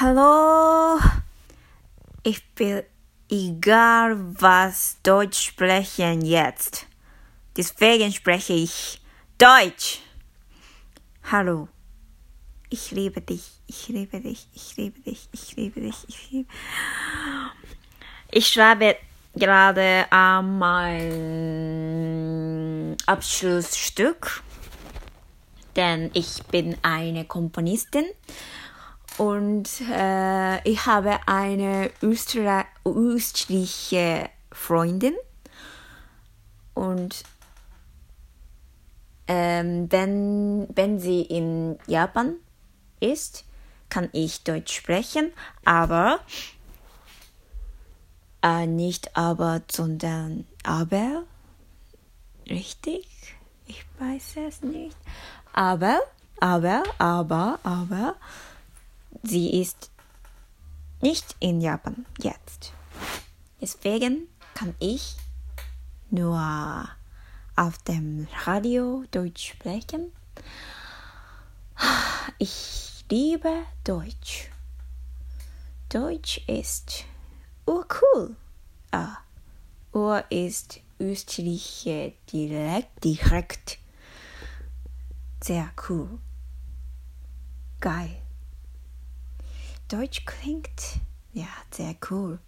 Hallo, ich will egal was Deutsch sprechen jetzt. Deswegen spreche ich Deutsch. Hallo, ich liebe dich, ich liebe dich, ich liebe dich, ich liebe dich, ich liebe. Ich schreibe gerade mein Abschlussstück, denn ich bin eine Komponistin und äh, ich habe eine Österreich österreichische Freundin und ähm, wenn, wenn sie in Japan ist, kann ich Deutsch sprechen, aber äh, nicht aber, sondern aber. Richtig? Ich weiß es nicht. Aber, aber, aber, aber, sie ist nicht in Japan jetzt. Deswegen kann ich nur auf dem Radio Deutsch sprechen. Ich liebe Deutsch. Deutsch ist urcool. Ah, Ur ist österreichische direkt, direkt. Sehr cool. Geil. Deutsch klingt ja sehr cool.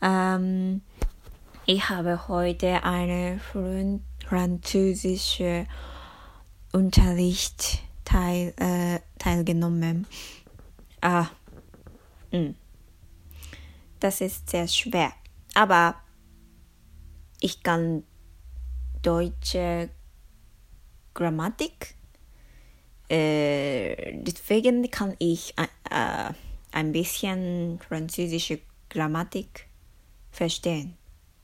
Ähm, ich habe heute eine französische Unterricht teil, äh, teilgenommen. Ah, mh. Mm. das ist sehr schwer. Aber ich kann deutsche Grammatik. Äh, deswegen kann ich äh, ein bisschen französische Grammatik verstehen.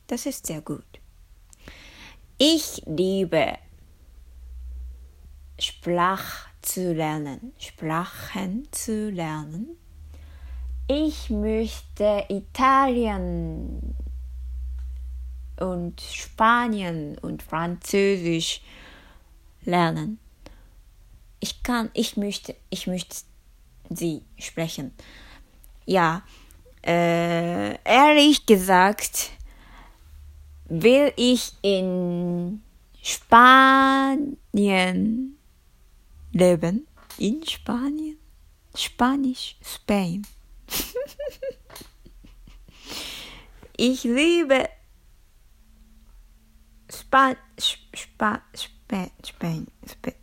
Das ist sehr gut. Ich liebe Sprach zu lernen, Sprachen zu lernen. Ich möchte Italien und Spanien und Französisch lernen. Ich kann, ich möchte, ich möchte sie sprechen. Ja, äh, ehrlich gesagt, will ich in Spanien leben. In Spanien? Spanisch, Spain. ich liebe Span, Spa, Spa, Spain, Spain.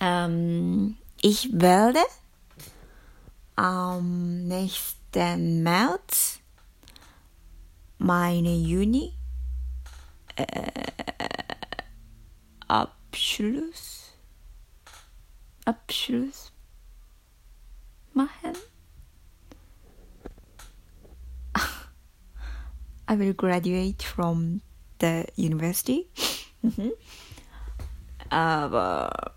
Ähm, ich werde am nächsten März meine Juni äh, Abschluss Abschluss machen. I will graduate from the university. Aber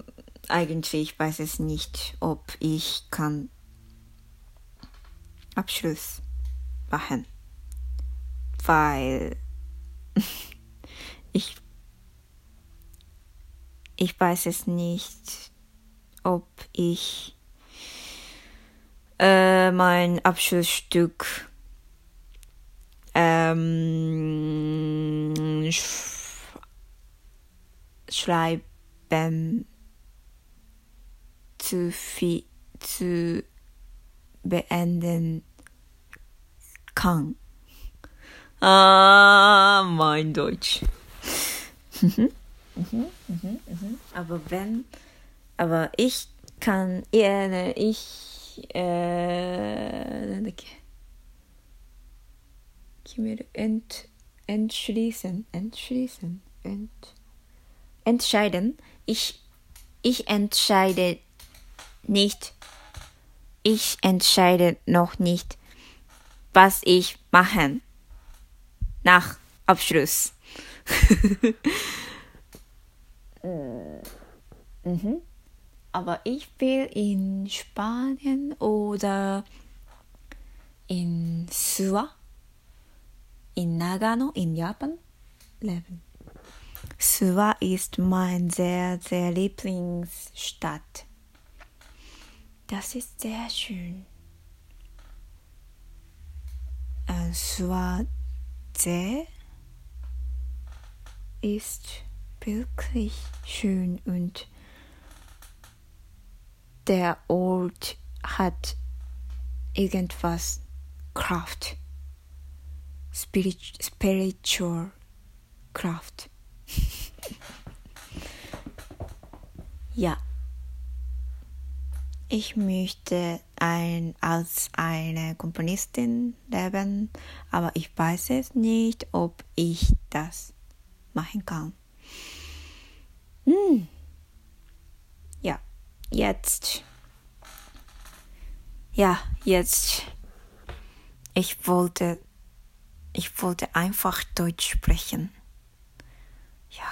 eigentlich weiß ich nicht, ob ich kann Abschluss machen, weil ich ich weiß es nicht, ob ich äh, mein Abschlussstück ähm, sch schreiben zu viel zu beenden kann. Ah, mein Deutsch. Mhm, mhm, mhm, aber wenn, aber ich kann, äh, ich, äh, ent, entschließen, entschließen, ent, entscheiden. Ich, ich entscheide nicht. Ich entscheide noch nicht, was ich machen nach Abschluss. mhm. Aber ich will in Spanien oder in Suwa, in Nagano, in Japan leben. Suwa ist mein sehr, sehr Lieblingsstadt. Das ist sehr schön. Äh, Suwa See ist wirklich schön und der Ort hat irgendwas Kraft. Spirit, spiritual Kraft. Ja. Ich möchte ein, als eine Komponistin leben, aber ich weiß es nicht, ob ich das machen kann. Hm. Ja, jetzt. Ja, jetzt. Ich wollte, ich wollte einfach Deutsch sprechen. Ja.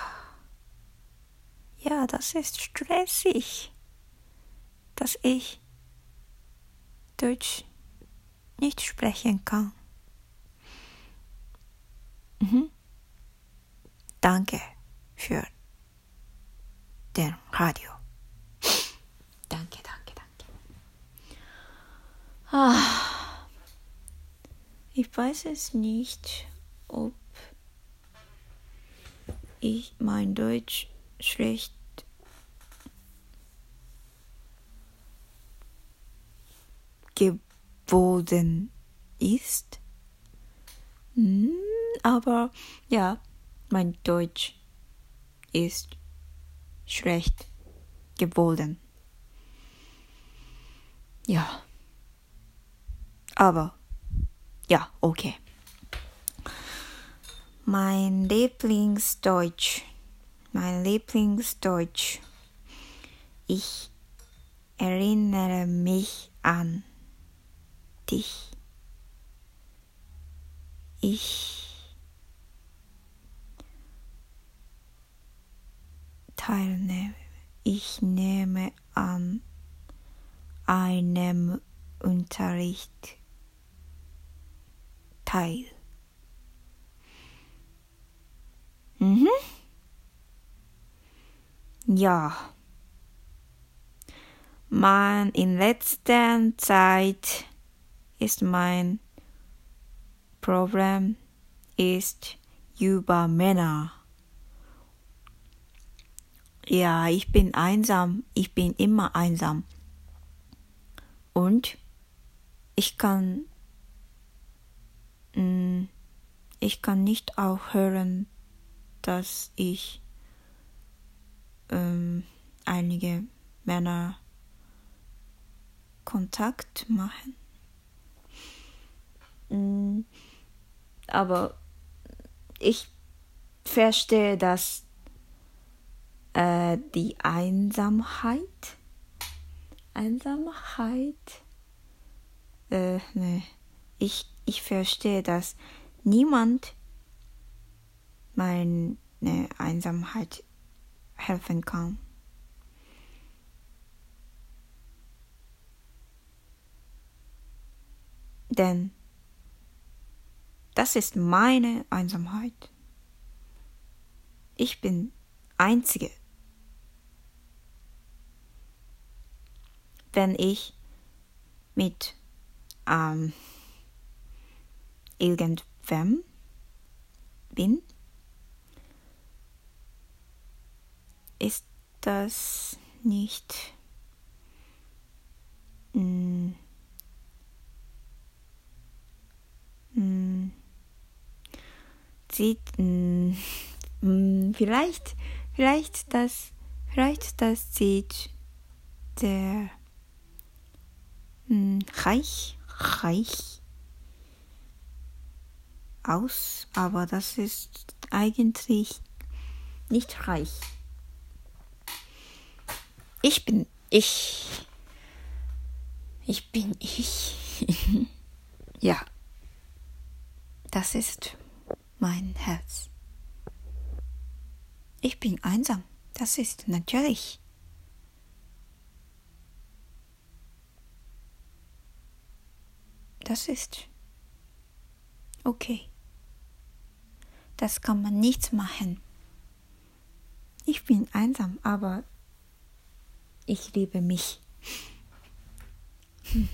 Ja, das ist stressig, dass ich Deutsch nicht sprechen kann. Mhm. Danke für den Radio. Danke, danke, danke. Ah, ich weiß es nicht, ob ich mein Deutsch schlecht geworden ist. Hm, aber ja, mein Deutsch ist schlecht geworden. Ja. Aber ja, okay. Mein Lieblingsdeutsch. Mein Lieblingsdeutsch. Ich erinnere mich an dich. Ich teilnehme. Ich nehme an einem Unterricht teil. Mhm. Ja. Man in letzter Zeit ist mein Problem ist über Männer. Ja, ich bin einsam. Ich bin immer einsam. Und ich kann, mm, ich kann nicht auch hören, dass ich ähm, einige Männer Kontakt machen. Mm, aber ich verstehe, dass äh, die Einsamkeit. Einsamkeit. Äh, ne. Ich, ich verstehe, dass niemand meine Einsamkeit helfen kann. Denn das ist meine Einsamkeit. Ich bin Einzige. wenn ich mit ähm, irgendwem bin, ist das nicht mm, sieht mm, mm, vielleicht vielleicht das vielleicht das sieht der hm, reich, reich aus, aber das ist eigentlich nicht reich. Ich bin ich. Ich bin ich. ja. Das ist mein Herz. Ich bin einsam. Das ist natürlich. das ist okay. Das kann man nicht machen. Ich bin einsam, aber ich liebe mich. Hm.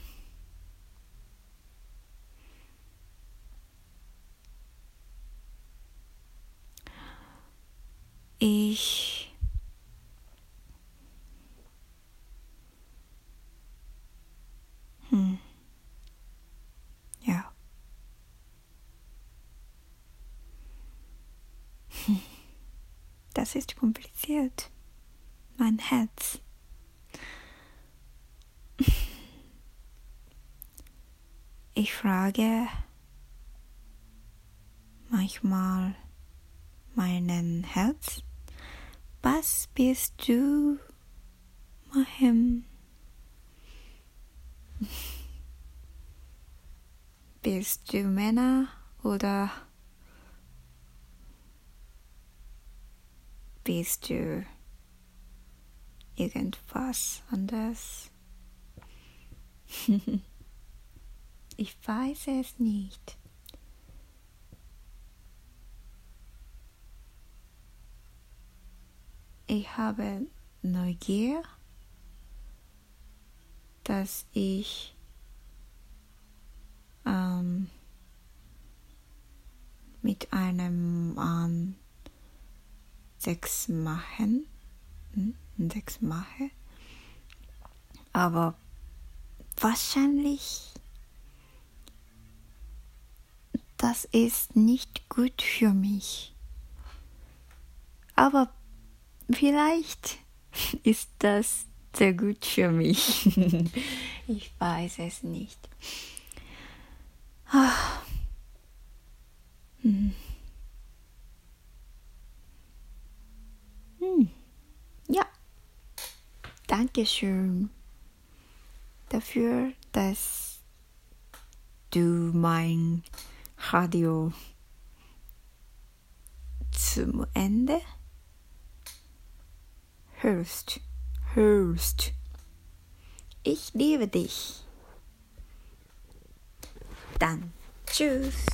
Ich hm. Ja. Das ist kompliziert. Mein Herz. Ich frage manchmal meinen Herz, was bist du, Mahem? Bist du Männer oder bist du irgendwas anderes? ich weiß es nicht. Ich habe Neugier, dass ich ähm, mit einem Mann Sex machen, hm, Sex mache, aber wahrscheinlich das ist nicht gut für mich. Aber vielleicht ist das sehr gut für mich. ich weiß es nicht. Ah. Hm. Hm. Ja, danke schön dafür, dass du mein Radio zum Ende hörst, hörst. Ich liebe dich. Dann tschüss.